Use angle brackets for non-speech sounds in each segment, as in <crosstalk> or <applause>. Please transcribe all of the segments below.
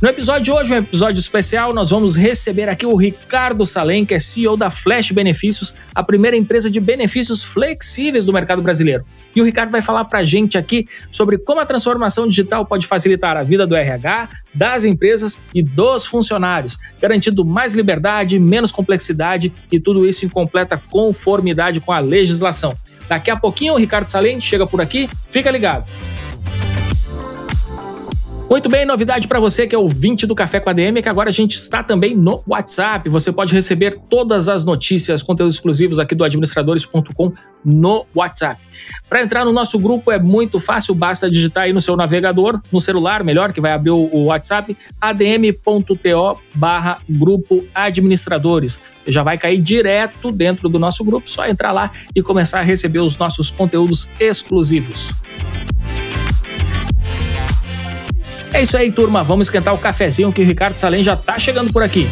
No episódio de hoje, um episódio especial, nós vamos receber aqui o Ricardo Salem, que é CEO da Flash Benefícios, a primeira empresa de benefícios flexíveis do mercado brasileiro. E o Ricardo vai falar para a gente aqui sobre como a transformação digital pode facilitar a vida do RH, das empresas e dos funcionários, garantindo mais liberdade, menos complexidade e tudo isso em completa conformidade com a legislação. Daqui a pouquinho o Ricardo Salem chega por aqui, fica ligado. Muito bem, novidade para você que é ouvinte do Café com a DM, que agora a gente está também no WhatsApp. Você pode receber todas as notícias, conteúdos exclusivos aqui do administradores.com no WhatsApp. Para entrar no nosso grupo é muito fácil, basta digitar aí no seu navegador, no celular, melhor, que vai abrir o WhatsApp, adm.to barra grupo administradores. Você já vai cair direto dentro do nosso grupo, só entrar lá e começar a receber os nossos conteúdos exclusivos. É isso aí, turma. Vamos esquentar o cafezinho que o Ricardo Salem já tá chegando por aqui.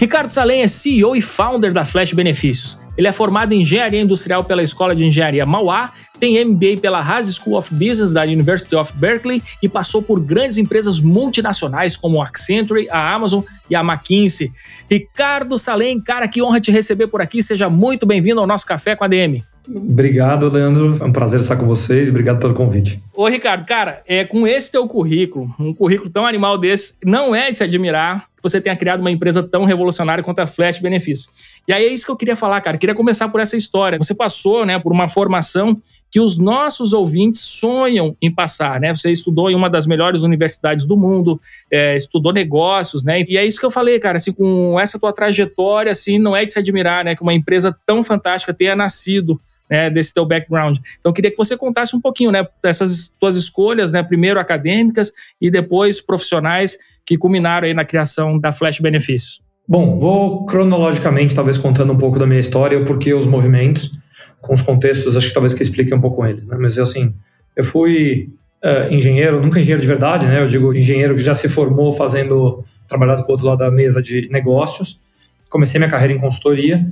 Ricardo Salem é CEO e founder da Flash Benefícios. Ele é formado em Engenharia Industrial pela Escola de Engenharia Mauá, tem MBA pela Haas School of Business da University of Berkeley e passou por grandes empresas multinacionais como a Accenture, a Amazon e a McKinsey. Ricardo Salem, cara, que honra te receber por aqui. Seja muito bem-vindo ao nosso Café com a DM. Obrigado, Leandro. É um prazer estar com vocês. Obrigado pelo convite. Ô, Ricardo, cara, é, com esse teu currículo, um currículo tão animal desse, não é de se admirar que você tenha criado uma empresa tão revolucionária quanto a Flash Benefício. E aí é isso que eu queria falar, cara. Eu queria começar por essa história. Você passou, né, por uma formação que os nossos ouvintes sonham em passar, né? Você estudou em uma das melhores universidades do mundo, é, estudou negócios, né? E é isso que eu falei, cara. Assim, com essa tua trajetória, assim, não é de se admirar, né, que uma empresa tão fantástica tenha nascido né, desse teu background. Então, eu queria que você contasse um pouquinho, né, dessas tuas escolhas, né, primeiro acadêmicas e depois profissionais que culminaram aí na criação da Flash Benefícios. Bom, vou cronologicamente, talvez contando um pouco da minha história, o porquê os movimentos, com os contextos, acho que talvez que explique um pouco eles, né? Mas assim, eu fui uh, engenheiro, nunca engenheiro de verdade, né? Eu digo engenheiro que já se formou fazendo, trabalhado com o outro lado da mesa de negócios. Comecei minha carreira em consultoria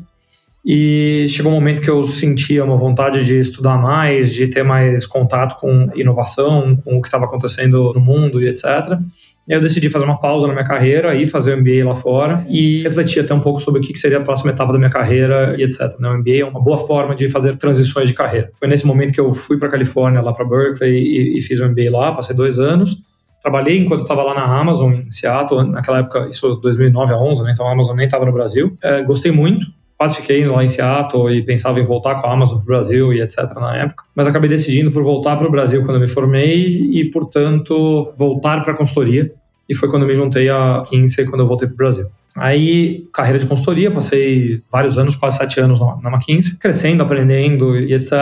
e chegou um momento que eu sentia uma vontade de estudar mais, de ter mais contato com inovação, com o que estava acontecendo no mundo e etc. E eu decidi fazer uma pausa na minha carreira, e fazer o MBA lá fora e refletir até um pouco sobre o que seria a próxima etapa da minha carreira e etc. Né? O MBA é uma boa forma de fazer transições de carreira. Foi nesse momento que eu fui para Califórnia, lá para Berkeley, e, e fiz o MBA lá, passei dois anos. Trabalhei enquanto estava lá na Amazon, em Seattle, naquela época, isso 2009 a 11, né? então a Amazon nem estava no Brasil. É, gostei muito, quase fiquei lá em Seattle e pensava em voltar com a Amazon para o Brasil e etc. na época, mas acabei decidindo por voltar para o Brasil quando me formei e, portanto, voltar para a consultoria. E foi quando me juntei a Kinsey, quando eu voltei para o Brasil. Aí, carreira de consultoria, passei vários anos, quase sete anos na, McKinsey, crescendo, aprendendo e etc.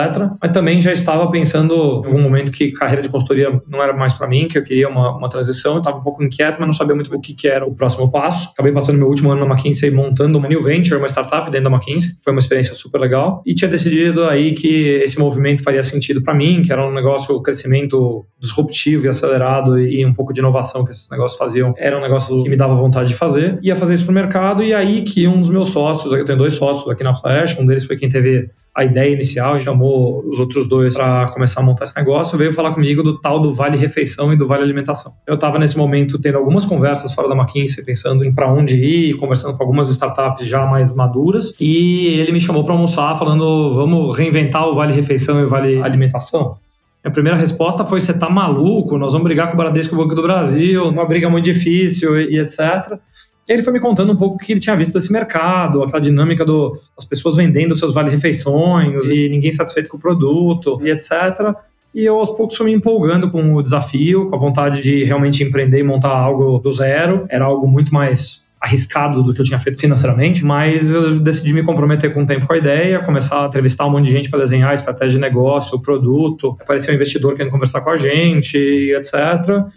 Mas também já estava pensando em algum momento que carreira de consultoria não era mais para mim, que eu queria uma, uma transição. estava um pouco inquieto, mas não sabia muito o que, que, era o próximo passo. Acabei passando meu último ano na McKinsey montando uma new venture, uma startup dentro da McKinsey. Foi uma experiência super legal. E tinha decidido aí que esse movimento faria sentido para mim, que era um negócio, crescimento disruptivo e acelerado e um pouco de inovação que esses negócios faziam. Era um negócio que me dava vontade de fazer. Ia fazer isso para o mercado e aí que um dos meus sócios, eu tenho dois sócios aqui na Flash, um deles foi quem teve a ideia inicial, chamou os outros dois para começar a montar esse negócio, veio falar comigo do tal do Vale Refeição e do Vale Alimentação. Eu estava nesse momento tendo algumas conversas fora da McKinsey, pensando em para onde ir, conversando com algumas startups já mais maduras, e ele me chamou para almoçar falando, vamos reinventar o Vale Refeição e o Vale Alimentação. A primeira resposta foi: você tá maluco? Nós vamos brigar com o Bradesco e o Banco do Brasil, uma briga muito difícil e, e etc. E ele foi me contando um pouco o que ele tinha visto desse mercado, aquela dinâmica do, das pessoas vendendo seus vale-refeições e ninguém satisfeito com o produto e etc. E eu aos poucos fui me empolgando com o desafio, com a vontade de realmente empreender e montar algo do zero. Era algo muito mais arriscado do que eu tinha feito financeiramente, mas eu decidi me comprometer com o tempo com a ideia, começar a entrevistar um monte de gente para desenhar a estratégia de negócio, o produto, apareceu um investidor querendo conversar com a gente, etc.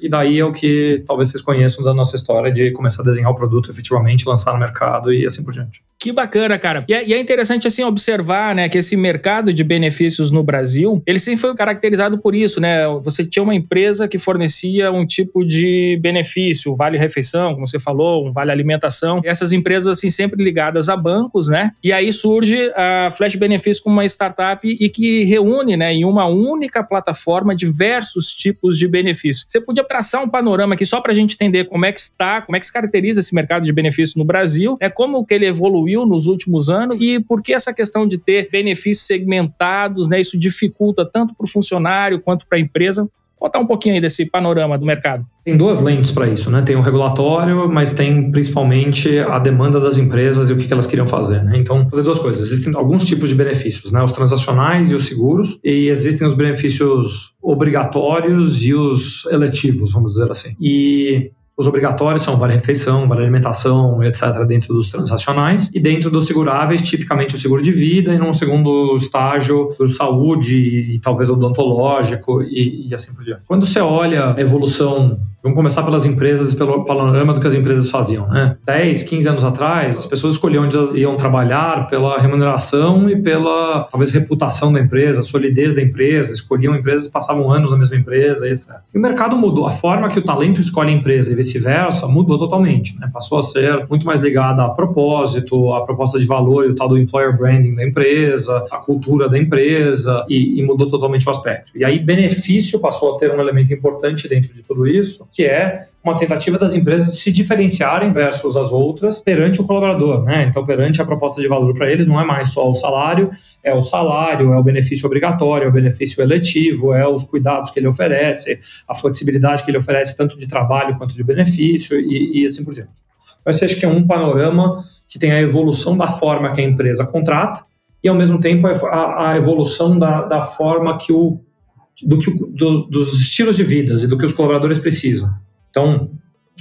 E daí é o que talvez vocês conheçam da nossa história de começar a desenhar o produto efetivamente, lançar no mercado e assim por diante. Que bacana, cara. E é, e é, interessante assim observar, né, que esse mercado de benefícios no Brasil, ele sempre foi caracterizado por isso, né? Você tinha uma empresa que fornecia um tipo de benefício, vale refeição, como você falou, um vale alimentação. Essas empresas assim sempre ligadas a bancos, né? E aí surge a Flash Benefício como uma startup e que reúne, né, em uma única plataforma diversos tipos de benefícios. Você podia traçar um panorama aqui só para a gente entender como é que está, como é que se caracteriza esse mercado de benefícios no Brasil, é como que ele evoluiu nos últimos anos e por que essa questão de ter benefícios segmentados, né, isso dificulta tanto para o funcionário quanto para a empresa? Contar um pouquinho aí desse panorama do mercado. Tem duas lentes para isso, né? Tem o regulatório, mas tem principalmente a demanda das empresas e o que elas queriam fazer. Né? Então, fazer duas coisas. Existem alguns tipos de benefícios, né? Os transacionais e os seguros, e existem os benefícios obrigatórios e os eletivos, vamos dizer assim. E os obrigatórios são vale refeição, vale alimentação, etc., dentro dos transacionais. E dentro dos seguráveis, tipicamente o seguro de vida, e num segundo estágio, o saúde e talvez odontológico e, e assim por diante. Quando você olha a evolução Vamos começar pelas empresas e pelo panorama do que as empresas faziam. Né? 10, 15 anos atrás, as pessoas escolhiam onde elas iam trabalhar pela remuneração e pela, talvez, reputação da empresa, solidez da empresa, escolhiam empresas passavam anos na mesma empresa, etc. E o mercado mudou. A forma que o talento escolhe a empresa e vice-versa mudou totalmente. Né? Passou a ser muito mais ligada a propósito, a proposta de valor e o tal do employer branding da empresa, a cultura da empresa, e, e mudou totalmente o aspecto. E aí, benefício passou a ter um elemento importante dentro de tudo isso, que é uma tentativa das empresas se diferenciarem versus as outras perante o colaborador, né? Então, perante a proposta de valor para eles, não é mais só o salário, é o salário, é o benefício obrigatório, é o benefício eletivo, é os cuidados que ele oferece, a flexibilidade que ele oferece tanto de trabalho quanto de benefício e, e assim por diante. Esse acho que é um panorama que tem a evolução da forma que a empresa contrata e, ao mesmo tempo, a, a evolução da, da forma que o do que do, dos estilos de vidas e do que os colaboradores precisam. Então,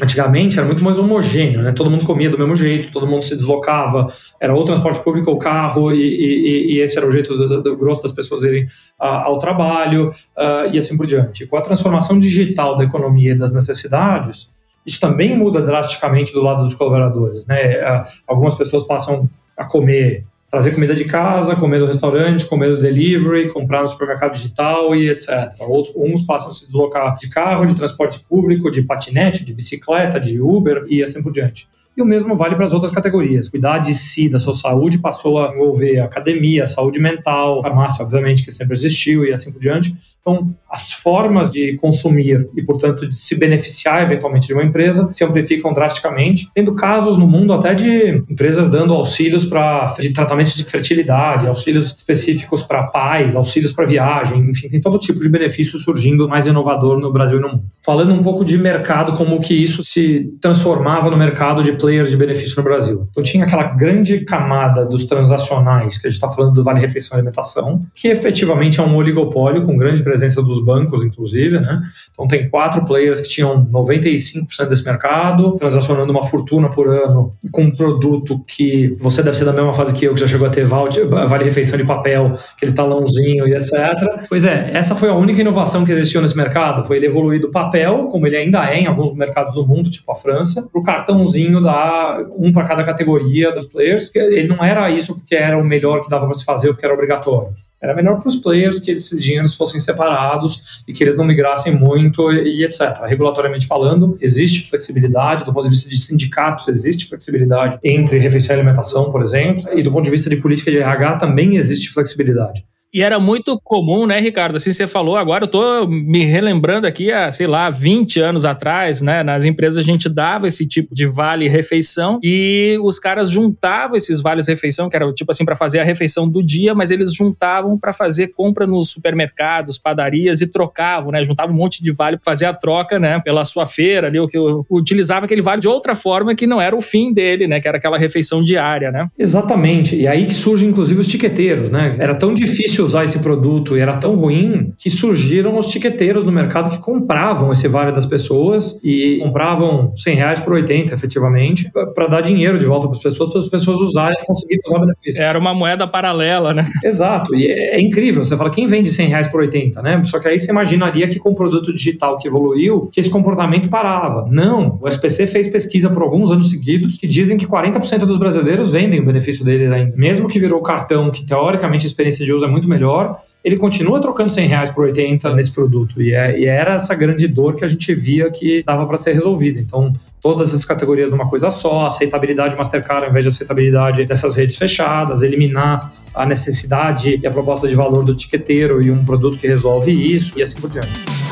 antigamente era muito mais homogêneo, né? Todo mundo comia do mesmo jeito, todo mundo se deslocava, era ou transporte público ou carro e, e, e esse era o jeito do, do, grosso das pessoas irem ao trabalho uh, e assim por diante. Com a transformação digital da economia e das necessidades, isso também muda drasticamente do lado dos colaboradores, né? Uh, algumas pessoas passam a comer trazer comida de casa, comer do restaurante, comer do delivery, comprar no supermercado digital e etc. Outros, uns passam a se deslocar de carro, de transporte público, de patinete, de bicicleta, de Uber e assim por diante. E o mesmo vale para as outras categorias. Cuidar de si, da sua saúde, passou a envolver academia, saúde mental, farmácia, obviamente, que sempre existiu e assim por diante. Então, as formas de consumir e, portanto, de se beneficiar eventualmente de uma empresa se amplificam drasticamente, tendo casos no mundo até de empresas dando auxílios para de tratamentos de fertilidade, auxílios específicos para pais, auxílios para viagem, enfim, tem todo tipo de benefício surgindo mais inovador no Brasil e no mundo. Falando um pouco de mercado, como que isso se transformava no mercado de players de benefício no Brasil. Então, tinha aquela grande camada dos transacionais, que a gente está falando do Vale Refeição e Alimentação, que efetivamente é um oligopólio com grande presença dos bancos, inclusive, né? Então tem quatro players que tinham 95% desse mercado, transacionando uma fortuna por ano com um produto que você deve ser da mesma fase que eu, que já chegou a ter vale refeição de papel, aquele talãozinho e etc. Pois é, essa foi a única inovação que existiu nesse mercado, foi ele evoluir do papel, como ele ainda é em alguns mercados do mundo, tipo a França, para o cartãozinho da um para cada categoria dos players. Ele não era isso porque era o melhor que dava para se fazer, porque era obrigatório. Era melhor para os players que esses dinheiros fossem separados e que eles não migrassem muito e, e etc. Regulatoriamente falando, existe flexibilidade, do ponto de vista de sindicatos, existe flexibilidade entre refeição e alimentação, por exemplo, e do ponto de vista de política de RH também existe flexibilidade. E era muito comum, né, Ricardo? Assim você falou, agora eu tô me relembrando aqui, há, sei lá, 20 anos atrás, né? Nas empresas a gente dava esse tipo de vale-refeição e os caras juntavam esses vales-refeição, que era tipo assim, para fazer a refeição do dia, mas eles juntavam para fazer compra nos supermercados, padarias e trocavam, né? Juntavam um monte de vale para fazer a troca, né? Pela sua feira ali, o que utilizava aquele vale de outra forma que não era o fim dele, né? Que era aquela refeição diária, né? Exatamente. E aí que surgem, inclusive, os tiqueteiros, né? Era tão difícil difícil usar esse produto e era tão ruim que surgiram os tiqueteiros no mercado que compravam esse vale das pessoas e compravam 100 reais por 80, efetivamente, para dar dinheiro de volta para as pessoas, para as pessoas usarem e conseguirem usar o benefício. Era uma moeda paralela, né? Exato, e é, é incrível. Você fala, quem vende 100 reais por 80, né? Só que aí você imaginaria que com o produto digital que evoluiu, que esse comportamento parava. Não, o SPC fez pesquisa por alguns anos seguidos que dizem que 40% dos brasileiros vendem o benefício deles ainda. Mesmo que virou cartão, que teoricamente a experiência de uso é muito melhor, ele continua trocando 100 reais por 80 nesse produto. E, é, e era essa grande dor que a gente via que dava para ser resolvida. Então, todas as categorias numa coisa só, aceitabilidade Mastercard ao invés de aceitabilidade dessas redes fechadas, eliminar a necessidade e a proposta de valor do tiqueteiro e um produto que resolve isso e assim por diante.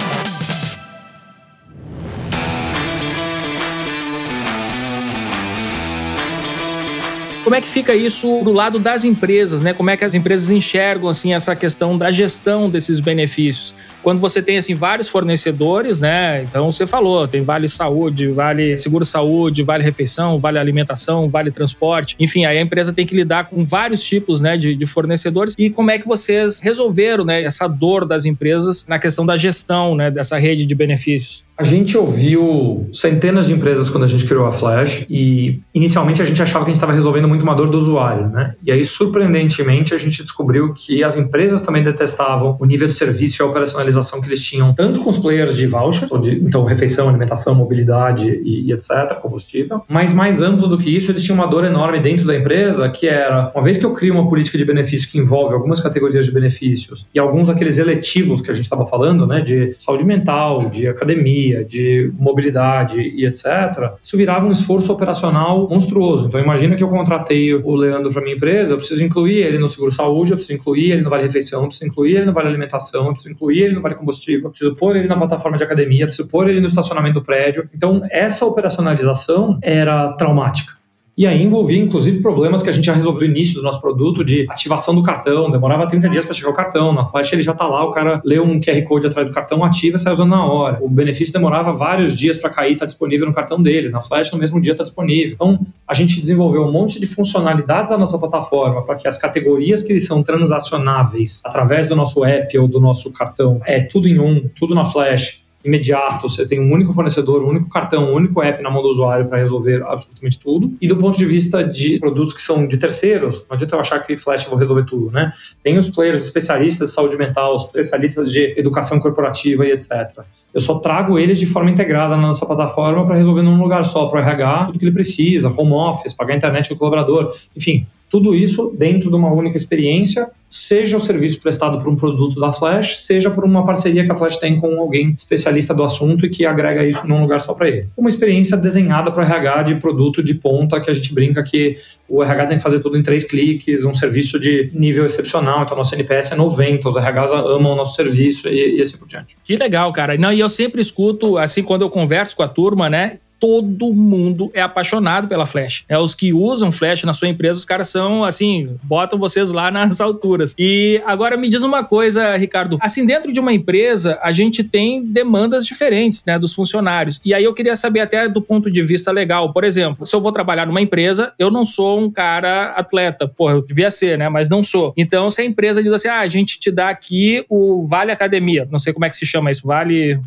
Como é que fica isso do lado das empresas, né? Como é que as empresas enxergam assim essa questão da gestão desses benefícios? Quando você tem assim vários fornecedores, né? Então você falou, tem Vale Saúde, Vale Seguro Saúde, Vale Refeição, Vale Alimentação, Vale Transporte. Enfim, aí a empresa tem que lidar com vários tipos, né, de, de fornecedores. E como é que vocês resolveram, né, essa dor das empresas na questão da gestão, né, dessa rede de benefícios? A gente ouviu centenas de empresas quando a gente criou a Flash e inicialmente a gente achava que a gente estava resolvendo muito uma dor do usuário, né? E aí, surpreendentemente, a gente descobriu que as empresas também detestavam o nível de serviço e a operacionalização que eles tinham, tanto com os players de voucher, de, então refeição, alimentação, mobilidade e, e etc., combustível, mas mais amplo do que isso, eles tinham uma dor enorme dentro da empresa, que era, uma vez que eu crio uma política de benefício que envolve algumas categorias de benefícios e alguns daqueles eletivos que a gente estava falando, né, de saúde mental, de academia, de mobilidade e etc., isso virava um esforço operacional monstruoso. Então, imagina que eu contratei o Leandro para minha empresa, eu preciso incluir ele no seguro saúde, eu preciso incluir ele no vale refeição, eu preciso incluir ele no vale alimentação, eu preciso incluir ele no vale combustível, eu preciso pôr ele na plataforma de academia, preciso pôr ele no estacionamento do prédio. Então, essa operacionalização era traumática. E aí envolvia, inclusive, problemas que a gente já resolveu no início do nosso produto de ativação do cartão. Demorava 30 dias para chegar o cartão. Na Flash ele já está lá, o cara lê um QR Code atrás do cartão, ativa e sai usando na hora. O benefício demorava vários dias para cair, está disponível no cartão dele. Na Flash, no mesmo dia, está disponível. Então, a gente desenvolveu um monte de funcionalidades da nossa plataforma para que as categorias que são transacionáveis através do nosso app ou do nosso cartão, é tudo em um, tudo na Flash imediato, você tem um único fornecedor, um único cartão, um único app na mão do usuário para resolver absolutamente tudo. E do ponto de vista de produtos que são de terceiros, não adianta eu achar que Flash vou resolver tudo, né? Tem os players especialistas de saúde mental, especialistas de educação corporativa e etc. Eu só trago eles de forma integrada na nossa plataforma para resolver num lugar só para o RH tudo que ele precisa, home office, pagar a internet do colaborador, enfim, tudo isso dentro de uma única experiência, seja o serviço prestado por um produto da Flash, seja por uma parceria que a Flash tem com alguém especialista do assunto e que agrega isso num lugar só para ele. Uma experiência desenhada para RH de produto de ponta, que a gente brinca que o RH tem que fazer tudo em três cliques, um serviço de nível excepcional, então nosso NPS é 90, os RHs amam o nosso serviço e, e assim por diante. Que legal, cara. Não, e eu sempre escuto, assim, quando eu converso com a turma, né? Todo mundo é apaixonado pela Flash. É os que usam Flash na sua empresa, os caras são assim, botam vocês lá <laughs> nas alturas. E agora me diz uma coisa, Ricardo, assim dentro de uma empresa a gente tem demandas diferentes, né, dos funcionários. E aí eu queria saber até do ponto de vista legal, por exemplo, se eu vou trabalhar numa empresa, eu não sou um cara atleta, pô, eu devia ser, né, mas não sou. Então se a empresa diz assim, ah, a gente te dá aqui o Vale Academia, não sei como é que se chama isso, Vale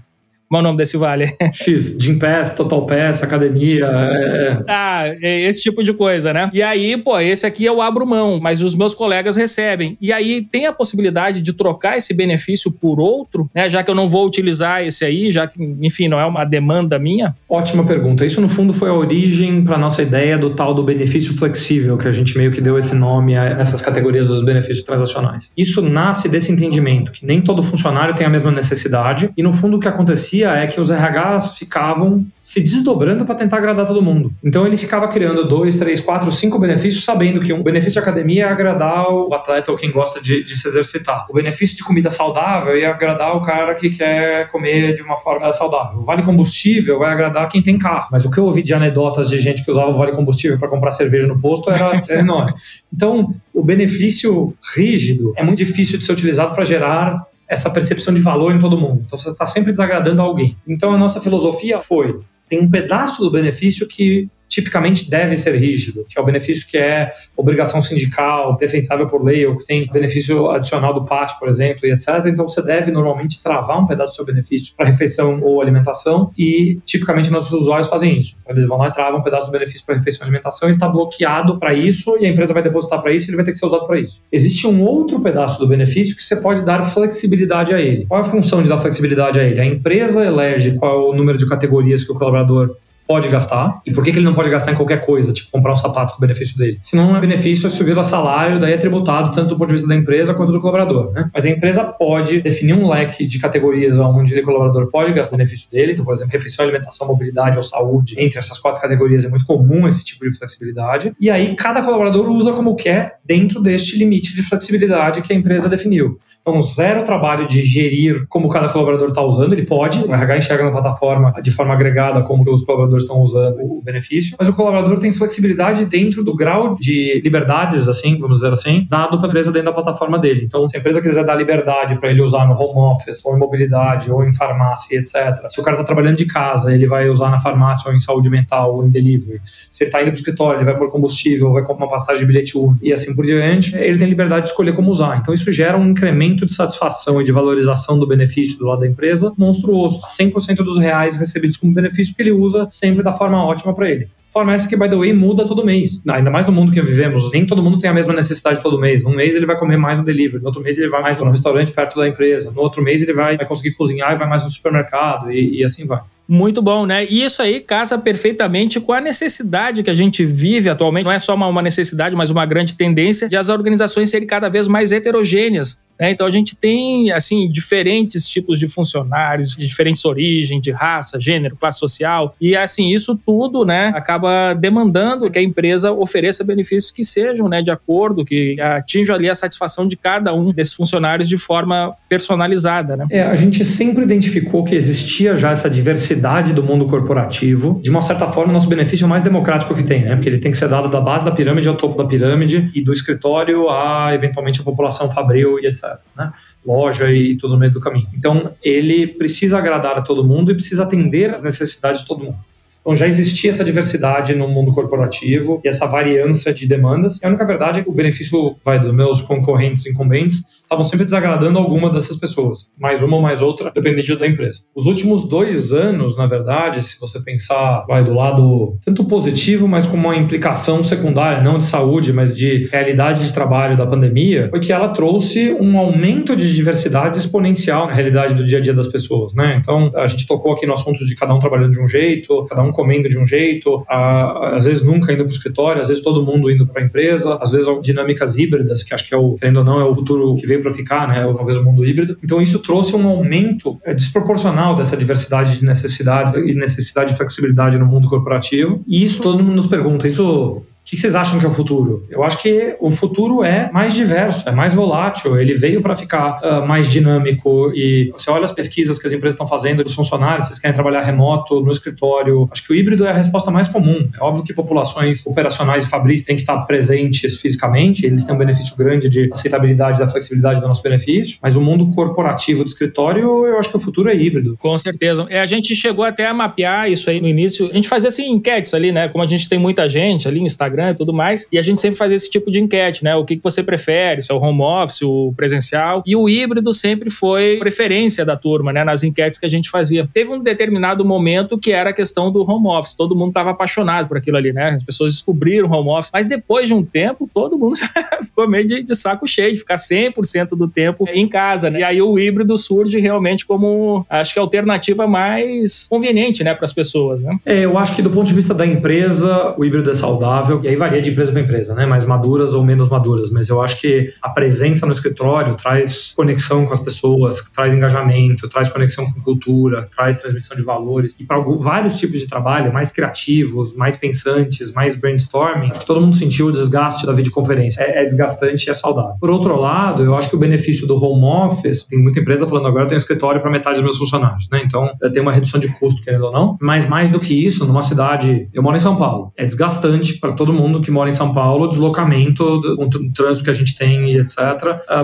qual é o nome desse vale? X, Gym Pass, Total Pass, academia. É... Ah, é esse tipo de coisa, né? E aí, pô, esse aqui eu abro mão, mas os meus colegas recebem. E aí tem a possibilidade de trocar esse benefício por outro, né? Já que eu não vou utilizar esse aí, já que, enfim, não é uma demanda minha? Ótima pergunta. Isso, no fundo, foi a origem para nossa ideia do tal do benefício flexível, que a gente meio que deu esse nome a essas categorias dos benefícios transacionais. Isso nasce desse entendimento que nem todo funcionário tem a mesma necessidade, e no fundo o que acontecia acontecia é que os RHs ficavam se desdobrando para tentar agradar todo mundo. Então ele ficava criando dois, três, quatro, cinco benefícios, sabendo que um benefício de academia é agradar o atleta ou quem gosta de, de se exercitar. O benefício de comida saudável ia agradar o cara que quer comer de uma forma saudável. O vale combustível vai agradar quem tem carro. Mas o que eu ouvi de anedotas de gente que usava o vale combustível para comprar cerveja no posto era, era <laughs> enorme. Então, o benefício rígido é muito difícil de ser utilizado para gerar essa percepção de valor em todo mundo. Então você está sempre desagradando alguém. Então a nossa filosofia foi: tem um pedaço do benefício que tipicamente deve ser rígido, que é o benefício que é obrigação sindical, defensável por lei, ou que tem benefício adicional do PAT, por exemplo, e etc. Então você deve normalmente travar um pedaço do seu benefício para refeição ou alimentação e tipicamente nossos usuários fazem isso. Então, eles vão lá e travam um pedaço do benefício para refeição e alimentação, ele está bloqueado para isso e a empresa vai depositar para isso e ele vai ter que ser usado para isso. Existe um outro pedaço do benefício que você pode dar flexibilidade a ele. Qual é a função de dar flexibilidade a ele? A empresa elege qual é o número de categorias que o colaborador pode gastar e por que, que ele não pode gastar em qualquer coisa, tipo comprar um sapato com o benefício dele. Se não é benefício, se vira salário, daí é tributado tanto do ponto de vista da empresa quanto do colaborador. Né? Mas a empresa pode definir um leque de categorias onde o colaborador pode gastar o benefício dele, então, por exemplo, refeição, alimentação, mobilidade ou saúde. Entre essas quatro categorias é muito comum esse tipo de flexibilidade. E aí cada colaborador usa como quer dentro deste limite de flexibilidade que a empresa definiu. Então, zero trabalho de gerir como cada colaborador está usando, ele pode, o RH enxerga na plataforma de forma agregada como os colaboradores colaboradores estão usando o benefício, mas o colaborador tem flexibilidade dentro do grau de liberdades, assim, vamos dizer assim, dado para a empresa dentro da plataforma dele. Então, se a empresa quiser dar liberdade para ele usar no home office, ou em mobilidade, ou em farmácia, etc. Se o cara está trabalhando de casa, ele vai usar na farmácia, ou em saúde mental, ou em delivery. Se ele está indo para o escritório, ele vai por combustível, vai comprar uma passagem de bilhete único, e assim por diante, ele tem liberdade de escolher como usar. Então, isso gera um incremento de satisfação e de valorização do benefício do lado da empresa monstruoso. 100% dos reais recebidos como benefício que ele usa sempre da forma ótima para ele. Forma essa que, by the way, muda todo mês. Ainda mais no mundo que vivemos, nem todo mundo tem a mesma necessidade todo mês. Um mês ele vai comer mais no delivery, no outro mês ele vai mais no restaurante perto da empresa, no outro mês ele vai, vai conseguir cozinhar e vai mais no supermercado e, e assim vai. Muito bom, né? E isso aí casa perfeitamente com a necessidade que a gente vive atualmente. Não é só uma necessidade, mas uma grande tendência de as organizações serem cada vez mais heterogêneas. Né? Então a gente tem assim diferentes tipos de funcionários, de diferentes origens, de raça, gênero, classe social e assim isso tudo, né, acaba demandando que a empresa ofereça benefícios que sejam, né, de acordo, que atinjam ali a satisfação de cada um desses funcionários de forma personalizada, né? É, a gente sempre identificou que existia já essa diversidade do mundo corporativo. De uma certa forma, o nosso benefício é o mais democrático que tem, né? Porque ele tem que ser dado da base da pirâmide ao topo da pirâmide e do escritório a eventualmente a população fabril e etc né? Loja e tudo no meio do caminho. Então, ele precisa agradar a todo mundo e precisa atender às necessidades de todo mundo. Então já existia essa diversidade no mundo corporativo e essa variância de demandas. E a única verdade é que o benefício vai dos meus concorrentes incumbentes estavam sempre desagradando alguma dessas pessoas, mais uma ou mais outra, dependendo da empresa. Os últimos dois anos, na verdade, se você pensar, vai do lado tanto positivo, mas com uma implicação secundária, não de saúde, mas de realidade de trabalho da pandemia, foi que ela trouxe um aumento de diversidade exponencial na realidade do dia a dia das pessoas, né? Então, a gente tocou aqui no assunto de cada um trabalhando de um jeito, cada um comendo de um jeito, às vezes nunca indo para o escritório, às vezes todo mundo indo para a empresa, às vezes dinâmicas híbridas, que acho que é o, ou não, é o futuro que veio veio para ficar, né? Talvez o mundo híbrido. Então isso trouxe um aumento é, desproporcional dessa diversidade de necessidades e necessidade de flexibilidade no mundo corporativo. E isso todo mundo nos pergunta, isso que vocês acham que é o futuro? Eu acho que o futuro é mais diverso, é mais volátil, ele veio para ficar uh, mais dinâmico e você olha as pesquisas que as empresas estão fazendo dos funcionários, vocês querem trabalhar remoto, no escritório, acho que o híbrido é a resposta mais comum. É óbvio que populações operacionais e fabris têm que estar presentes fisicamente, eles têm um benefício grande de aceitabilidade da flexibilidade do nosso benefício, mas o mundo corporativo do escritório, eu acho que o futuro é híbrido. Com certeza. É, a gente chegou até a mapear isso aí no início. A gente fazia assim enquetes ali, né? Como a gente tem muita gente ali no Instagram, Instagram e tudo mais. E a gente sempre faz esse tipo de enquete, né? O que, que você prefere, se é o home office, o presencial. E o híbrido sempre foi preferência da turma, né? Nas enquetes que a gente fazia. Teve um determinado momento que era a questão do home office. Todo mundo estava apaixonado por aquilo ali, né? As pessoas descobriram home office. Mas depois de um tempo, todo mundo <laughs> ficou meio de, de saco cheio, de ficar 100% do tempo em casa, né? E aí o híbrido surge realmente como, acho que a alternativa mais conveniente, né, para as pessoas, né? É, eu acho que do ponto de vista da empresa, o híbrido é saudável aí varia de empresa para empresa, né? Mais maduras ou menos maduras. Mas eu acho que a presença no escritório traz conexão com as pessoas, traz engajamento, traz conexão com cultura, traz transmissão de valores. E para vários tipos de trabalho, mais criativos, mais pensantes, mais brainstorming, acho que todo mundo sentiu o desgaste da videoconferência. É, é desgastante e é saudável. Por outro lado, eu acho que o benefício do home office, tem muita empresa falando agora eu tenho escritório para metade dos meus funcionários, né? Então, tem uma redução de custo, querendo ou não. Mas mais do que isso, numa cidade, eu moro em São Paulo, é desgastante para todo mundo que mora em São Paulo, deslocamento, o trânsito que a gente tem etc.,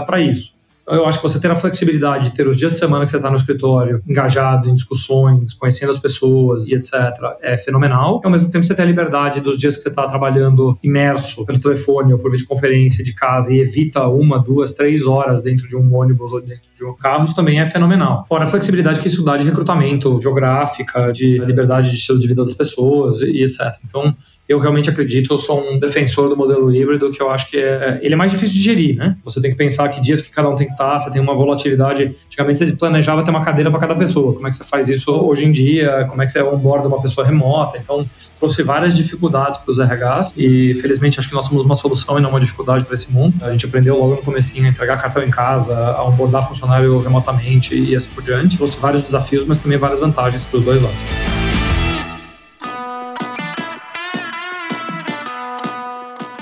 para isso. Eu acho que você ter a flexibilidade de ter os dias de semana que você está no escritório, engajado em discussões, conhecendo as pessoas e etc., é fenomenal. E ao mesmo tempo você ter a liberdade dos dias que você está trabalhando imerso pelo telefone ou por videoconferência de casa e evita uma, duas, três horas dentro de um ônibus ou dentro de um carro, isso também é fenomenal. Fora a flexibilidade que isso dá de recrutamento geográfica, de liberdade de estilo de vida das pessoas e etc. Então, eu realmente acredito, eu sou um defensor do modelo híbrido, que eu acho que é, ele é mais difícil de gerir, né? Você tem que pensar que dias que cada um tem que estar, você tem uma volatilidade. Antigamente você planejava ter uma cadeira para cada pessoa. Como é que você faz isso hoje em dia? Como é que você onboarda uma pessoa remota? Então, trouxe várias dificuldades para os RHs e, felizmente, acho que nós somos uma solução e não uma dificuldade para esse mundo. A gente aprendeu logo no comecinho a entregar cartão em casa, a onboardar funcionário remotamente e assim por diante. Trouxe vários desafios, mas também várias vantagens para os dois lados.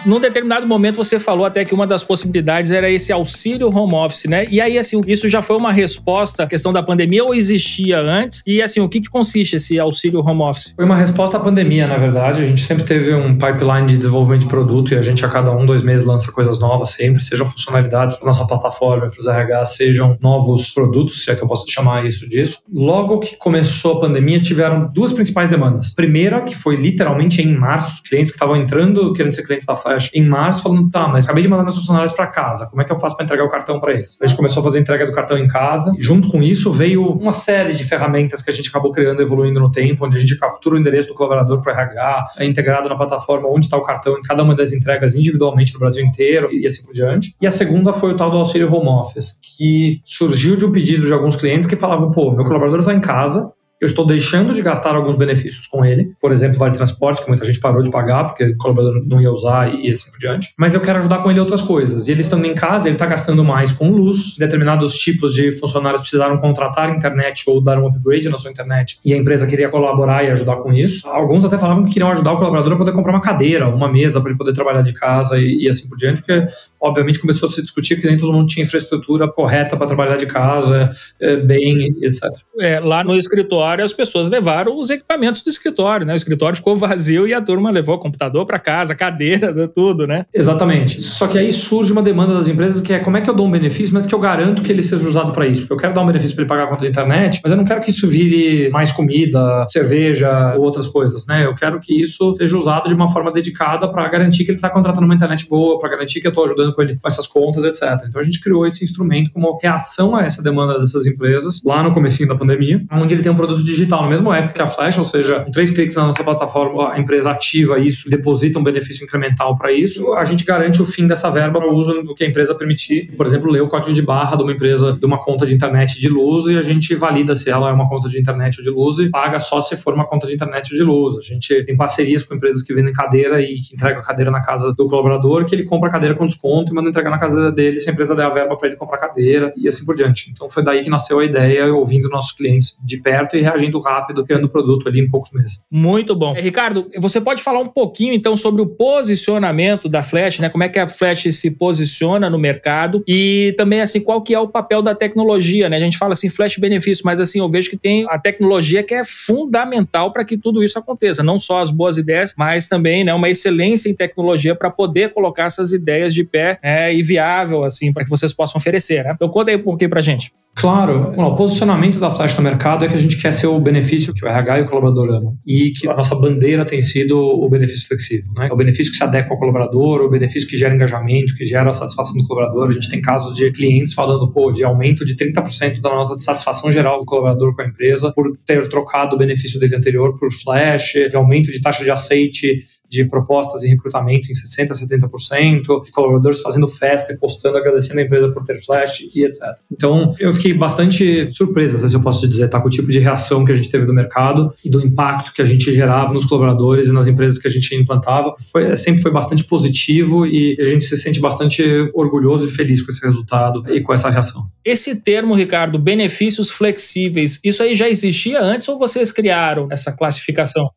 Num determinado momento você falou até que uma das possibilidades era esse auxílio home office, né? E aí, assim, isso já foi uma resposta à questão da pandemia ou existia antes? E, assim, o que, que consiste esse auxílio home office? Foi uma resposta à pandemia, na verdade. A gente sempre teve um pipeline de desenvolvimento de produto e a gente a cada um, dois meses lança coisas novas sempre, sejam funcionalidades para nossa plataforma, para os RH, sejam novos produtos, se é que eu posso chamar isso disso. Logo que começou a pandemia, tiveram duas principais demandas. Primeira, que foi literalmente em março, clientes que estavam entrando, querendo ser clientes da Em março, falando, tá, mas acabei de mandar meus funcionários para casa, como é que eu faço para entregar o cartão para eles? A gente começou a fazer a entrega do cartão em casa, junto com isso veio uma série de ferramentas que a gente acabou criando, evoluindo no tempo, onde a gente captura o endereço do colaborador para RH, é integrado na plataforma onde está o cartão em cada uma das entregas individualmente no Brasil inteiro e assim por diante. E a segunda foi o tal do auxílio home office, que surgiu de um pedido de alguns clientes que falavam, pô, meu colaborador está em casa, eu estou deixando de gastar alguns benefícios com ele, por exemplo, vale transporte, que muita gente parou de pagar porque o colaborador não ia usar e assim por diante, mas eu quero ajudar com ele outras coisas. E ele estando em casa, ele está gastando mais com luz, determinados tipos de funcionários precisaram contratar internet ou dar um upgrade na sua internet e a empresa queria colaborar e ajudar com isso. Alguns até falavam que queriam ajudar o colaborador a poder comprar uma cadeira, uma mesa para ele poder trabalhar de casa e, e assim por diante, porque obviamente começou a se discutir que nem todo mundo tinha infraestrutura correta para trabalhar de casa, é, bem, etc. É, lá no escritório escritório, as pessoas levaram os equipamentos do escritório, né? O escritório ficou vazio e a turma levou computador para casa, cadeira, <laughs> tudo, né? Exatamente. Só que aí surge uma demanda das empresas que é como é que eu dou um benefício, mas que eu garanto que ele seja usado para isso. Porque eu quero dar um benefício para ele pagar a conta da internet, mas eu não quero que isso vire mais comida, cerveja ou outras coisas, né? Eu quero que isso seja usado de uma forma dedicada para garantir que ele está contratando uma internet boa, para garantir que eu estou ajudando com ele com essas contas, etc. Então a gente criou esse instrumento como reação a essa demanda dessas empresas lá no comecinho da pandemia, onde ele tem um produto digital, no mesmo época que a Flash, ou seja, com três cliques na nossa plataforma, a empresa ativa isso, deposita um benefício incremental para isso, a gente garante o fim dessa verba no uso do que a empresa permitir. Por exemplo, ler o código de barra de uma empresa, de uma conta de internet de luz e a gente valida se ela é uma conta de internet ou de luz e paga só se for uma conta de internet ou de luz. A gente tem parcerias com empresas que vendem cadeira e que entregam a cadeira na casa do colaborador, que ele compra a cadeira com desconto e manda entregar na casa dele se a empresa der a verba para ele comprar cadeira e assim por diante. Então foi daí que nasceu a ideia, ouvindo nossos clientes de perto e reagindo rápido, criando produto ali em poucos meses. Muito bom. Ricardo, você pode falar um pouquinho então sobre o posicionamento da Flash, né? Como é que a Flash se posiciona no mercado e também assim qual que é o papel da tecnologia, né? A gente fala assim Flash benefício, mas assim eu vejo que tem a tecnologia que é fundamental para que tudo isso aconteça, não só as boas ideias, mas também, né, uma excelência em tecnologia para poder colocar essas ideias de pé né, e viável assim para que vocês possam oferecer, né? Então conta aí um pouquinho para gente. Claro, o posicionamento da Flash no mercado é que a gente quer ser o benefício que o RH e o colaborador amam. E que a nossa bandeira tem sido o benefício flexível. Né? O benefício que se adequa ao colaborador, o benefício que gera engajamento, que gera satisfação do colaborador. A gente tem casos de clientes falando pô, de aumento de 30% da nota de satisfação geral do colaborador com a empresa por ter trocado o benefício dele anterior por Flash, de aumento de taxa de aceite de propostas em recrutamento em 60%, 70%, de colaboradores fazendo festa e postando, agradecendo a empresa por ter flash e etc. Então, eu fiquei bastante surpreso, se eu posso dizer, tá, com o tipo de reação que a gente teve do mercado e do impacto que a gente gerava nos colaboradores e nas empresas que a gente implantava. Foi, sempre foi bastante positivo e a gente se sente bastante orgulhoso e feliz com esse resultado e com essa reação. Esse termo, Ricardo, benefícios flexíveis, isso aí já existia antes ou vocês criaram essa classificação?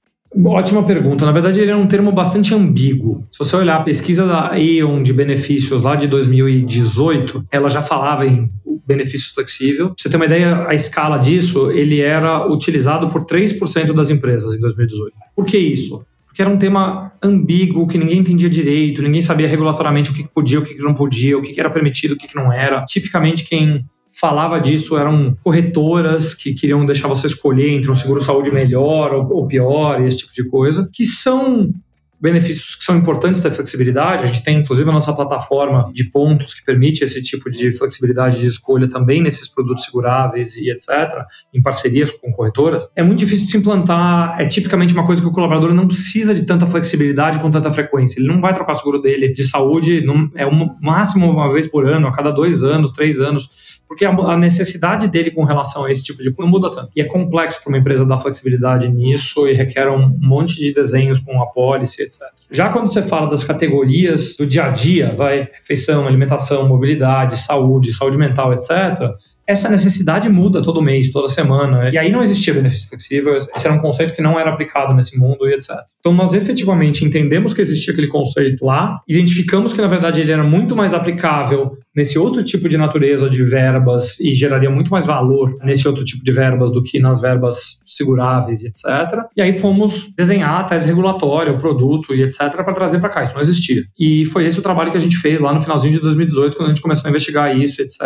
Ótima pergunta. Na verdade, ele é um termo bastante ambíguo. Se você olhar a pesquisa da Aon de benefícios lá de 2018, ela já falava em benefícios flexível. Pra você ter uma ideia, a escala disso, ele era utilizado por 3% das empresas em 2018. Por que isso? que era um tema ambíguo, que ninguém entendia direito, ninguém sabia regulatoriamente o que podia, o que não podia, o que era permitido, o que não era. Tipicamente, quem falava disso eram corretoras que queriam deixar você escolher entre um seguro saúde melhor ou, pior esse tipo de coisa, que são benefícios que são importantes da flexibilidade. A gente tem, inclusive, a nossa plataforma de pontos que permite esse tipo de flexibilidade de escolha também nesses produtos seguráveis e etc., em parcerias com corretoras. É muito difícil de se implantar, é tipicamente uma coisa que o colaborador não precisa de tanta flexibilidade com tanta frequência. Ele não vai trocar o seguro dele de saúde, não, é um, máximo uma vez por ano, a cada dois anos, três anos porque a necessidade dele com relação a esse tipo de coisa não muda tanto. E é complexo para uma empresa dar flexibilidade nisso e requer um monte de desenhos com a policy, etc. Já quando você fala das categorias do dia a dia, vai refeição, alimentação, mobilidade, saúde, saúde mental, etc., essa necessidade muda todo mês, toda semana. E aí não existia benefício flexível, esse era um conceito que não era aplicado nesse mundo e etc. Então nós efetivamente entendemos que existia aquele conceito lá, identificamos que na verdade ele era muito mais aplicável nesse outro tipo de natureza de verbas e geraria muito mais valor nesse outro tipo de verbas do que nas verbas seguráveis etc. E aí fomos desenhar a tese regulatória, o produto e etc. para trazer para cá. Isso não existia. E foi esse o trabalho que a gente fez lá no finalzinho de 2018, quando a gente começou a investigar isso, etc.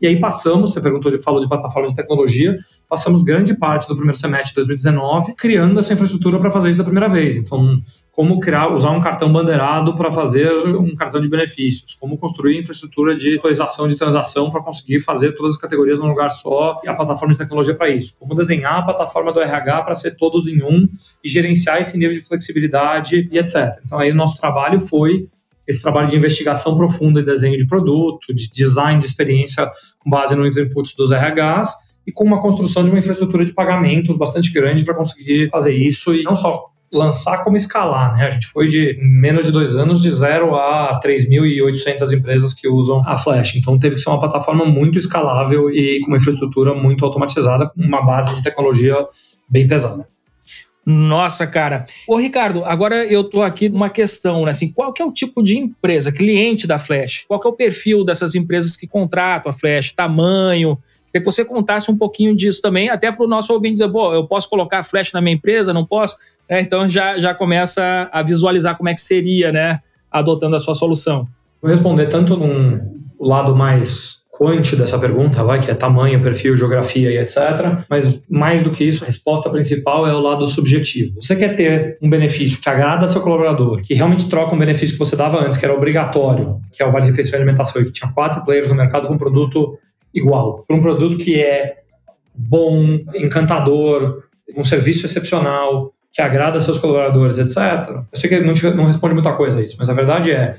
E aí passamos, você perguntou, falou de plataforma de tecnologia, passamos grande parte do primeiro semestre de 2019 criando essa infraestrutura para fazer isso da primeira vez. Então, como criar, usar um cartão bandeirado para fazer um cartão de benefícios, como construir infraestrutura de atualização de transação para conseguir fazer todas as categorias num lugar só e a plataforma de tecnologia para isso, como desenhar a plataforma do RH para ser todos em um e gerenciar esse nível de flexibilidade e etc. Então aí o nosso trabalho foi esse trabalho de investigação profunda e desenho de produto, de design de experiência com base nos inputs dos RHs e com uma construção de uma infraestrutura de pagamentos bastante grande para conseguir fazer isso e não só lançar como escalar, né? A gente foi de menos de dois anos de zero a 3.800 empresas que usam a Flash. Então teve que ser uma plataforma muito escalável e com uma infraestrutura muito automatizada, com uma base de tecnologia bem pesada. Nossa, cara. Ô, Ricardo, agora eu tô aqui numa questão, né? Assim, qual que é o tipo de empresa, cliente da Flash? Qual que é o perfil dessas empresas que contratam a Flash? Tamanho? Queria que você contasse um pouquinho disso também, até para o nosso ouvinte dizer, pô, eu posso colocar Flash na minha empresa, não posso? É, então já, já começa a visualizar como é que seria, né, adotando a sua solução. Vou responder tanto num lado mais quant dessa pergunta, vai, que é tamanho, perfil, geografia e etc. Mas mais do que isso, a resposta principal é o lado subjetivo. Você quer ter um benefício que agrada seu colaborador, que realmente troca um benefício que você dava antes, que era obrigatório, que é o Vale Refeição e Alimentação, e que tinha quatro players no mercado com um produto igual, para um produto que é bom, encantador, um serviço excepcional, que agrada seus colaboradores, etc. Eu sei que não, te, não responde muita coisa a isso, mas a verdade é,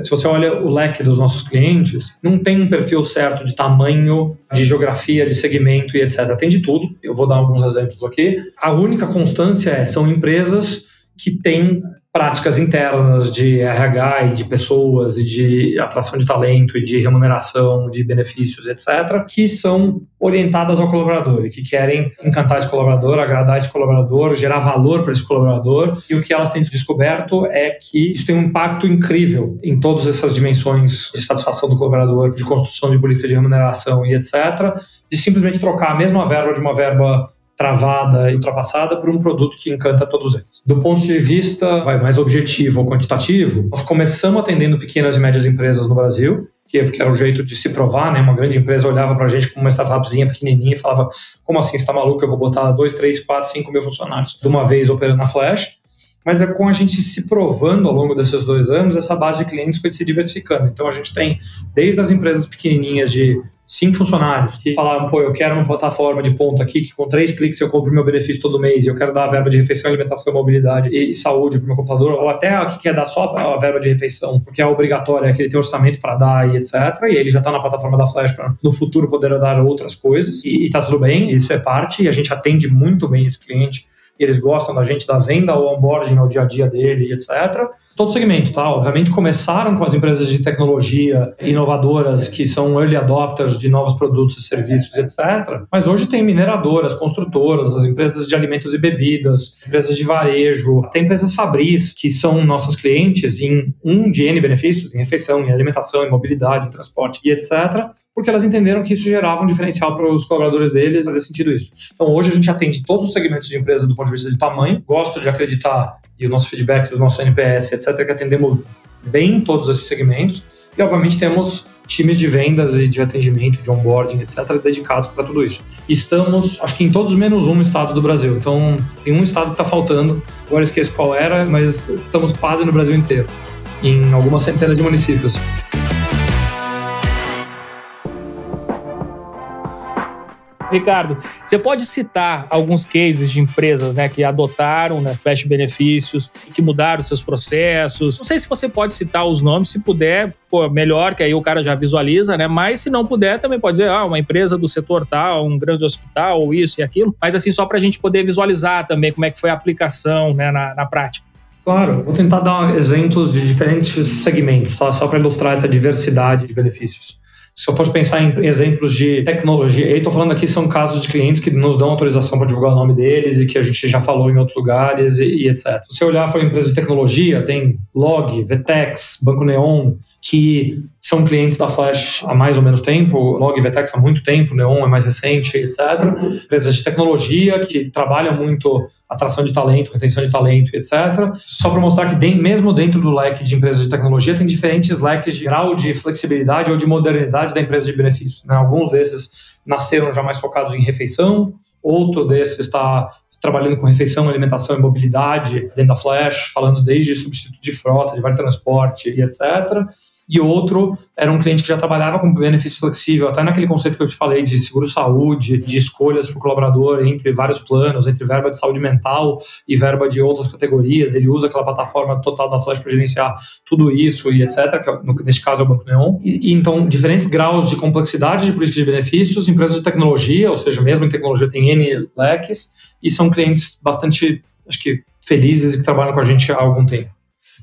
se você olha o leque dos nossos clientes, não tem um perfil certo de tamanho, de geografia, de segmento e etc. Tem de tudo. Eu vou dar alguns exemplos aqui. A única constância é são empresas que têm práticas internas de RH e de pessoas e de atração de talento e de remuneração de benefícios, etc., que são orientadas ao colaborador e que querem encantar esse colaborador, agradar esse colaborador, gerar valor para esse colaborador. E o que elas têm descoberto é que isso tem um impacto incrível em todas essas dimensões de satisfação do colaborador, de construção de política de remuneração e etc., de simplesmente trocar a mesma verba de uma verba travada e ultrapassada por um produto que encanta todos eles. Do ponto de vista vai, mais objetivo ou quantitativo, nós começamos atendendo pequenas e médias empresas no Brasil, que é porque era o jeito de se provar, né? Uma grande empresa olhava para a gente como uma startupzinha pequenininha e falava, como assim, você está maluco, eu vou botar 2, 3, 4, 5 mil funcionários de uma vez operando na Flash? Mas é com a gente se provando ao longo desses dois anos, essa base de clientes foi se diversificando. Então a gente tem desde as empresas pequenininhas de cinco funcionários que falaram, pô, eu quero uma plataforma de ponta aqui que com três cliques eu compro meu benefício todo mês, eu quero dar a verba de refeição, alimentação, mobilidade e saúde para o meu computador, ou até a que quer dar só a verba de refeição, porque é obrigatória, é que ele tem orçamento para dar e etc. E ele já está na plataforma da Flash para no futuro poder dar outras coisas e, está tudo bem, isso é parte e a gente atende muito bem esse cliente eles gostam da gente, da venda, ao onboarding, ao dia a dia dele, etc. Todo segmento, tá? Obviamente começaram com as empresas de tecnologia inovadoras que são early adopters de novos produtos e serviços, etc. Mas hoje tem mineradoras, construtoras, as empresas de alimentos e bebidas, empresas de varejo, tem empresas fabris que são nossos clientes em um de N benefícios, em refeição, em alimentação, em mobilidade, em transporte e etc porque elas entenderam que isso gerava um diferencial para os colaboradores deles, fazia sentido isso. Então hoje a gente atende todos os segmentos de empresas do ponto de vista de tamanho. Gosto de acreditar, e o nosso feedback do nosso NPS, etc., que atendemos bem todos esses segmentos. E obviamente temos times de vendas e de atendimento, de onboarding, etc., dedicados para tudo isso. Estamos, acho que em todos menos um estado do Brasil. Então, tem um estado que está faltando, agora esqueço qual era, mas estamos quase no Brasil inteiro, em algumas centenas de municípios. Ricardo, você pode citar alguns cases de empresas né, que adotaram né, Flash Benefícios, que mudaram seus processos. Não sei se você pode citar os nomes, se puder, pô, melhor, que aí o cara já visualiza, né? Mas se não puder, também pode dizer, ah, uma empresa do setor tal, um grande hospital, ou isso e aquilo. Mas assim, só para a gente poder visualizar também como é que foi a aplicação né, na, na prática. Claro, vou tentar dar exemplos de diferentes segmentos, tá? só para ilustrar essa diversidade de benefícios. Se eu fosse pensar em exemplos de tecnologia, e estou falando aqui são casos de clientes que nos dão autorização para divulgar o nome deles e que a gente já falou em outros lugares e, e etc. Se você olhar para empresas de tecnologia, tem Log, Vtex, Banco Neon, que são clientes da Flash há mais ou menos tempo, Log e Vtex há muito tempo, Neon é mais recente, etc. Empresas de tecnologia que trabalham muito atração de talento, retenção de talento, etc. Só para mostrar que mesmo dentro do leque de empresas de tecnologia tem diferentes leques de grau de flexibilidade ou de modernidade da empresa de benefícios. Né? Alguns desses nasceram já mais focados em refeição, outro desses está trabalhando com refeição, alimentação e mobilidade dentro da Flash, falando desde substituto de frota, de vale transporte e etc e outro era um cliente que já trabalhava com benefício flexível, até naquele conceito que eu te falei de seguro-saúde, de escolhas para o colaborador entre vários planos, entre verba de saúde mental e verba de outras categorias. Ele usa aquela plataforma total da Flash para gerenciar tudo isso e etc., que é neste caso é o Banco Neon. E, e, então, diferentes graus de complexidade de política de benefícios, empresas de tecnologia, ou seja, mesmo em tecnologia tem N leques, e são clientes bastante, acho que, felizes e que trabalham com a gente há algum tempo.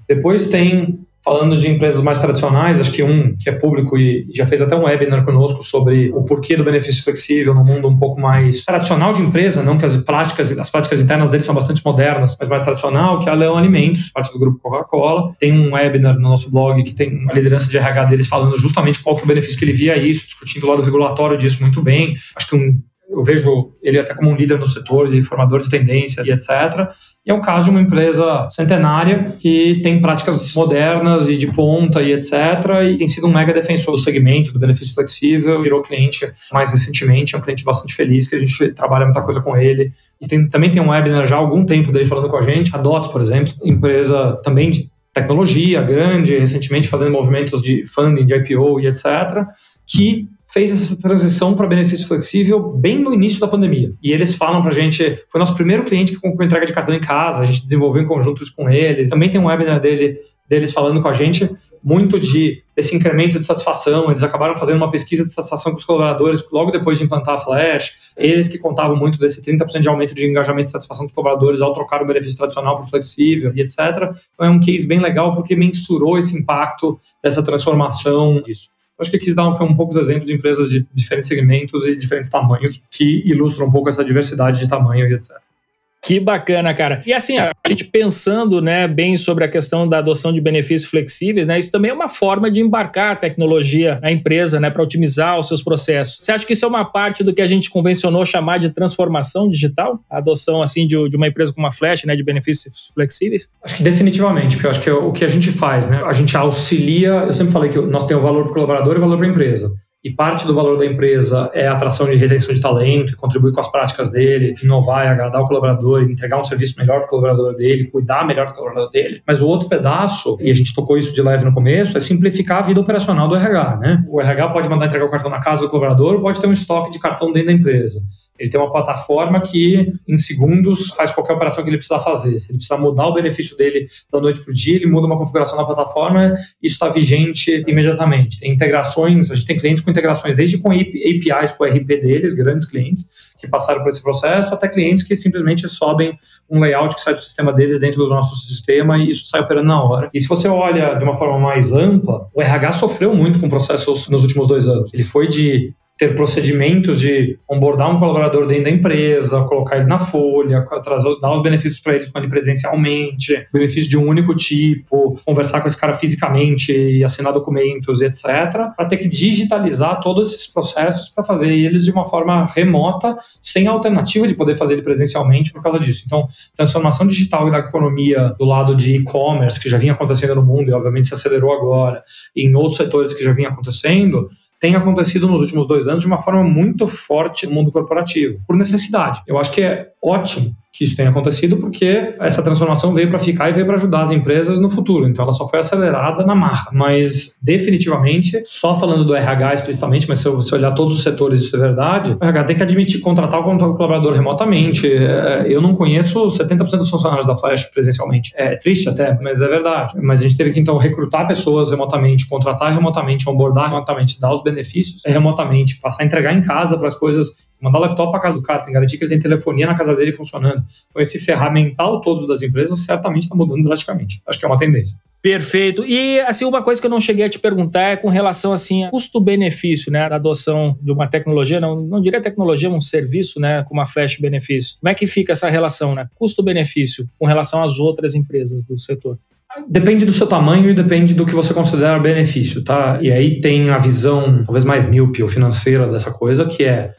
Depois tem Falando de empresas mais tradicionais, acho que um que é público e já fez até um webinar conosco sobre o porquê do benefício flexível no mundo um pouco mais tradicional de empresa, não que as práticas, as práticas internas deles são bastante modernas, mas mais tradicional, que é a Leão Alimentos, parte do grupo Coca-Cola. Tem um webinar no nosso blog que tem uma liderança de RH deles falando justamente qual que é o benefício que ele via isso, discutindo o lado regulatório disso muito bem. Acho que um eu vejo ele até como um líder no setor, de formador de tendências e etc. E é o caso de uma empresa centenária que tem práticas modernas e de ponta e etc. E tem sido um mega defensor do segmento, do benefício flexível, virou cliente mais recentemente, é um cliente bastante feliz, que a gente trabalha muita coisa com ele. E tem, também tem um webinar já há algum tempo dele falando com a gente, a DOTS, por exemplo, empresa também de tecnologia grande, recentemente fazendo movimentos de funding, de IPO e etc., que fez essa transição para benefício flexível bem no início da pandemia. E eles falam para a gente, foi nosso primeiro cliente que com entrega de cartão em casa, a gente desenvolveu em conjunto com eles. Também tem um webinar dele, deles falando com a gente muito de desse incremento de satisfação. Eles acabaram fazendo uma pesquisa de satisfação com os colaboradores logo depois de implantar a Flash. Eles que contavam muito desse 30% de aumento de engajamento e satisfação dos colaboradores ao trocar o benefício tradicional para o flexível e etc. Então é um case bem legal porque mensurou esse impacto dessa transformação disso. Acho que quis dar um, um pouco os exemplos de empresas de diferentes segmentos e diferentes tamanhos que ilustram um pouco essa diversidade de tamanho e etc. Que bacana, cara. E assim, a gente pensando né, bem sobre a questão da adoção de benefícios flexíveis, né, isso também é uma forma de embarcar a tecnologia na empresa né, para otimizar os seus processos. Você acha que isso é uma parte do que a gente convencionou chamar de transformação digital? A adoção assim de, de uma empresa como a Flash, né, de benefícios flexíveis? Acho que definitivamente, porque eu acho que é o que a gente faz, né? A gente auxilia, eu sempre falei que nós temos o valor para o colaborador e o valor para a empresa e parte do valor da empresa é a atração de retenção de talento, contribuir com as práticas dele, inovar e agradar o colaborador, entregar um serviço melhor para o colaborador dele, cuidar melhor do colaborador dele. Mas o outro pedaço, e a gente tocou isso de leve no começo, é simplificar a vida operacional do RH. Né? O RH pode mandar entregar o cartão na casa do colaborador, pode ter um estoque de cartão dentro da empresa. Ele tem uma plataforma que, em segundos, faz qualquer operação que ele precisar fazer. Se ele precisar mudar o benefício dele da noite para o dia, ele muda uma configuração na plataforma, isso está vigente imediatamente. Tem integrações, a gente tem clientes com integrações desde com APIs com o RP deles, grandes clientes que passaram por esse processo, até clientes que simplesmente sobem um layout que sai do sistema deles dentro do nosso sistema e isso sai operando na hora. E se você olha de uma forma mais ampla, o RH sofreu muito com processos nos últimos dois anos. Ele foi de ter procedimentos de onboardar um colaborador dentro da empresa, colocar ele na folha, trazer, dar os benefícios para ele com ele presencialmente, benefício de um único tipo, conversar com esse cara fisicamente e assinar documentos, etc., para ter que digitalizar todos esses processos para fazer eles de uma forma remota, sem alternativa de poder fazer ele presencialmente por causa disso. Então, transformação digital da economia do lado de e-commerce, que já vinha acontecendo no mundo e obviamente se acelerou agora, e em outros setores que já vinha acontecendo, tem acontecido nos últimos dois anos de uma forma muito forte no mundo corporativo, por necessidade. Eu acho que é ótimo que isso tenha acontecido porque essa transformação veio para ficar e veio para ajudar as empresas no futuro. Então ela só foi acelerada na marra. Mas definitivamente, só falando do RH explicitamente, mas se você olhar todos os setores, isso é verdade, o RH tem que admitir contratar o colaborador remotamente. É, eu não conheço 70% dos funcionários da Flash presencialmente. É triste até, mas é verdade. Mas a gente teve que então recrutar pessoas remotamente, contratar remotamente, onboardar remotamente, dar os benefícios remotamente, passar a entregar em casa para as coisas mandar o laptop para casa do cara, tem que garantir que ele tem telefonia na casa dele funcionando. Então, esse ferramental todo das empresas certamente está mudando drasticamente. Acho que é uma tendência. Perfeito. E assim, uma coisa que eu não cheguei a te perguntar é com relação assim, a custo-benefício, né, da adoção de uma tecnologia, não, não diria tecnologia, um serviço, né, com uma flash benefício. Como é que fica essa relação, né, custo-benefício com relação às outras empresas do setor? Depende do seu tamanho e depende do que você considera benefício, tá? E aí tem a visão talvez mais míope ou financeira dessa coisa, que é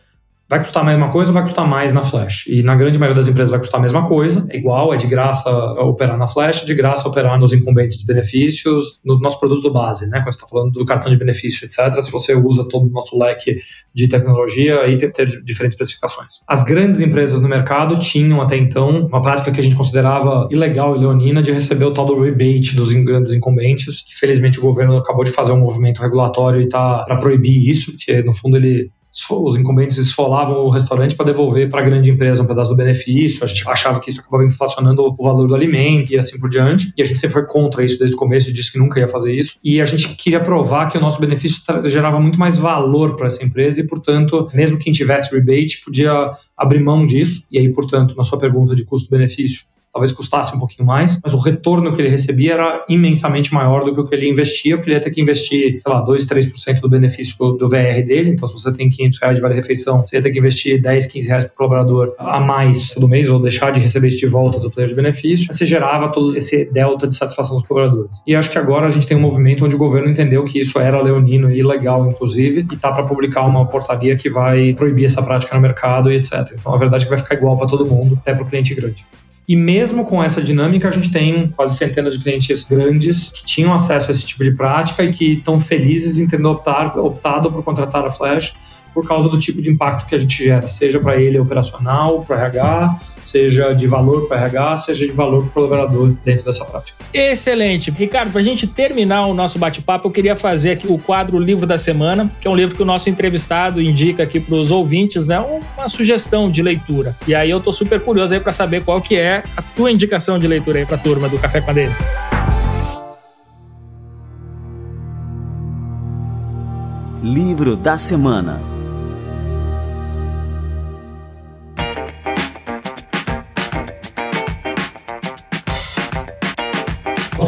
Vai custar a mesma coisa ou vai custar mais na Flash? E na grande maioria das empresas vai custar a mesma coisa, é igual, é de graça operar na Flash, de graça operar nos incumbentes de benefícios, no nosso produto base, né? Quando você está falando do cartão de benefício, etc. Se você usa todo o nosso leque de tecnologia, aí tem que ter diferentes especificações. As grandes empresas no mercado tinham até então uma prática que a gente considerava ilegal e leonina de receber o tal do rebate dos grandes incumbentes, que felizmente o governo acabou de fazer um movimento regulatório e está para proibir isso, porque no fundo ele os incumbentes esfolavam o restaurante para devolver para a grande empresa um pedaço do benefício. A gente achava que isso acabava inflacionando o valor do alimento e assim por diante. E a gente sempre foi contra isso desde o começo e disse que nunca ia fazer isso. E a gente queria provar que o nosso benefício gerava muito mais valor para essa empresa e, portanto, mesmo quem tivesse rebate podia abrir mão disso. E aí, portanto, na sua pergunta de custo-benefício, talvez custasse um pouquinho mais, mas o retorno que ele recebia era imensamente maior do que o que ele investia, porque ele ia ter que investir, sei lá, 2, 3% do benefício do VR dele. Então, se você tem 500 reais de vale-refeição, você ia ter que investir 10, 15 reais por colaborador a mais todo mês, ou deixar de receber isso de volta do player de benefício. Você gerava todo esse delta de satisfação dos colaboradores. E acho que agora a gente tem um movimento onde o governo entendeu que isso era leonino e ilegal, inclusive, e está para publicar uma portaria que vai proibir essa prática no mercado e etc. Então, a verdade é que vai ficar igual para todo mundo, até para o cliente grande. E mesmo com essa dinâmica, a gente tem quase centenas de clientes grandes que tinham acesso a esse tipo de prática e que estão felizes em ter optar, optado por contratar a Flash por causa do tipo de impacto que a gente gera, seja para ele operacional, para RH, seja de valor para RH, seja de valor para o colaborador dentro dessa prática. Excelente. Ricardo, para a gente terminar o nosso bate-papo, eu queria fazer aqui o quadro Livro da Semana, que é um livro que o nosso entrevistado indica aqui para os ouvintes, né? Uma sugestão de leitura. E aí eu tô super curioso aí para saber qual que é a tua indicação de leitura aí para a turma do Café com a Dele. Livro da Semana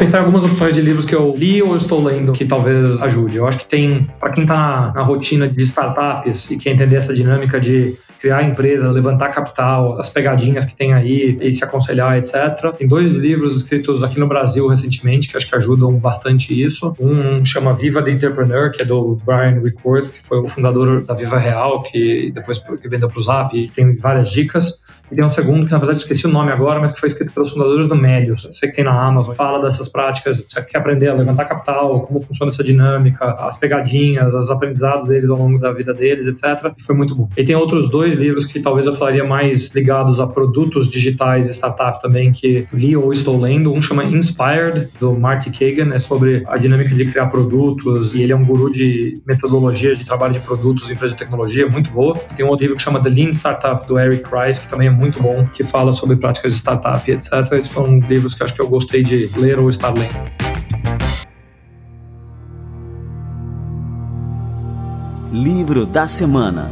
pensar em algumas opções de livros que eu li ou estou lendo que talvez ajude. Eu acho que tem, para quem está na rotina de startups e quer entender essa dinâmica de criar empresa, levantar capital, as pegadinhas que tem aí e se aconselhar, etc. Tem dois livros escritos aqui no Brasil recentemente que acho que ajudam bastante isso. Um chama Viva the Entrepreneur, que é do Brian Wickworth, que foi o fundador da Viva Real, que depois vendeu para o Zap e tem várias dicas. E tem um segundo que, na verdade, esqueci o nome agora, mas que foi escrito pelos fundadores do Melios. Sei que tem na Amazon. Fala dessas práticas. Você quer aprender a levantar capital, como funciona essa dinâmica, as pegadinhas, os aprendizados deles ao longo da vida deles, etc. E foi muito bom. E tem outros dois livros que talvez eu falaria mais ligados a produtos digitais e startup também, que li ou estou lendo. Um chama Inspired, do Marty Kagan. É sobre a dinâmica de criar produtos. E ele é um guru de metodologia de trabalho de produtos em empresas de tecnologia, muito boa. E tem um outro livro que chama The Lean Startup, do Eric Rice, que também é muito bom, que fala sobre práticas de startup, etc. Esses foram livros que acho que eu gostei de ler ou estar lendo. Livro da Semana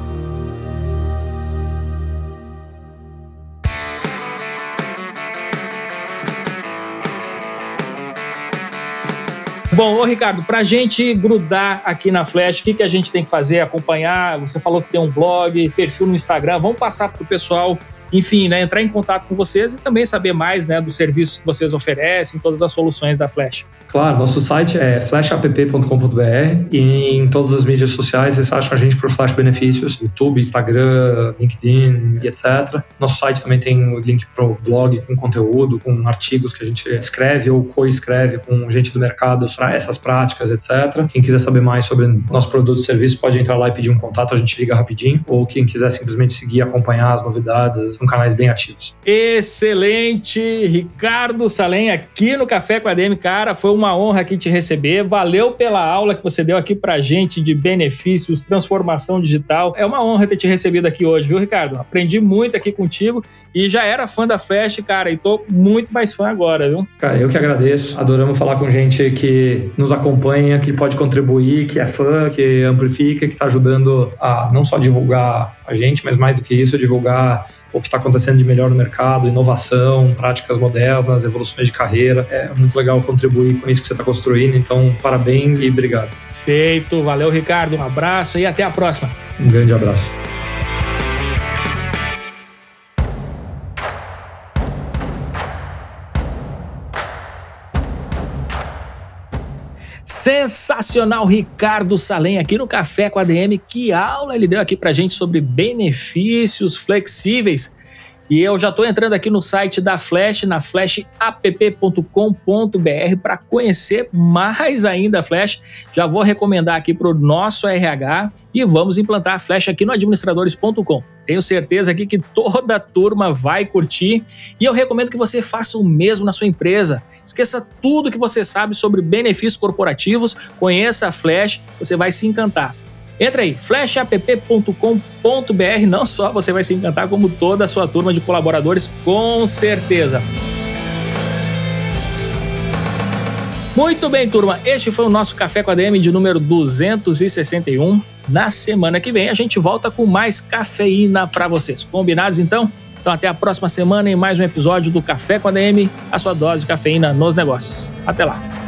Bom, ô Ricardo, para a gente grudar aqui na Flash, o que, que a gente tem que fazer? Acompanhar? Você falou que tem um blog, perfil no Instagram. Vamos passar para o pessoal enfim, né, entrar em contato com vocês e também saber mais né, dos serviços que vocês oferecem, todas as soluções da Flash. Claro, nosso site é flashapp.com.br e em todas as mídias sociais vocês acham a gente por Flash Benefícios, YouTube, Instagram, LinkedIn e etc. Nosso site também tem o link para o blog com conteúdo, com artigos que a gente escreve ou co-escreve com gente do mercado sobre essas práticas, etc. Quem quiser saber mais sobre nosso produto e serviço pode entrar lá e pedir um contato, a gente liga rapidinho. Ou quem quiser simplesmente seguir, acompanhar as novidades, são canais bem ativos. Excelente! Ricardo Salem aqui no Café com a DM, cara, foi uma honra aqui te receber. Valeu pela aula que você deu aqui pra gente de benefícios, transformação digital. É uma honra ter te recebido aqui hoje, viu, Ricardo? Aprendi muito aqui contigo e já era fã da Flash, cara, e tô muito mais fã agora, viu? Cara, eu que agradeço. Adoramos falar com gente que nos acompanha, que pode contribuir, que é fã, que amplifica, que está ajudando a não só divulgar a gente, mas mais do que isso, divulgar o que está acontecendo de melhor no mercado, inovação, práticas modernas, evoluções de carreira. É muito legal contribuir com isso que você está construindo. Então, parabéns e obrigado. Feito. Valeu, Ricardo. Um abraço e até a próxima. Um grande abraço. Sensacional, Ricardo Salem, aqui no Café com a DM. Que aula ele deu aqui pra gente sobre benefícios flexíveis. E eu já estou entrando aqui no site da Flash, na flashapp.com.br, para conhecer mais ainda a Flash. Já vou recomendar aqui para o nosso RH e vamos implantar a Flash aqui no administradores.com. Tenho certeza aqui que toda a turma vai curtir e eu recomendo que você faça o mesmo na sua empresa. Esqueça tudo que você sabe sobre benefícios corporativos, conheça a Flash, você vai se encantar. Entra aí, flashapp.com.br. Não só você vai se encantar, como toda a sua turma de colaboradores, com certeza. Muito bem, turma. Este foi o nosso Café com a DM de número 261. Na semana que vem a gente volta com mais cafeína para vocês. Combinados então? Então até a próxima semana em mais um episódio do Café com a DM, a sua dose de cafeína nos negócios. Até lá.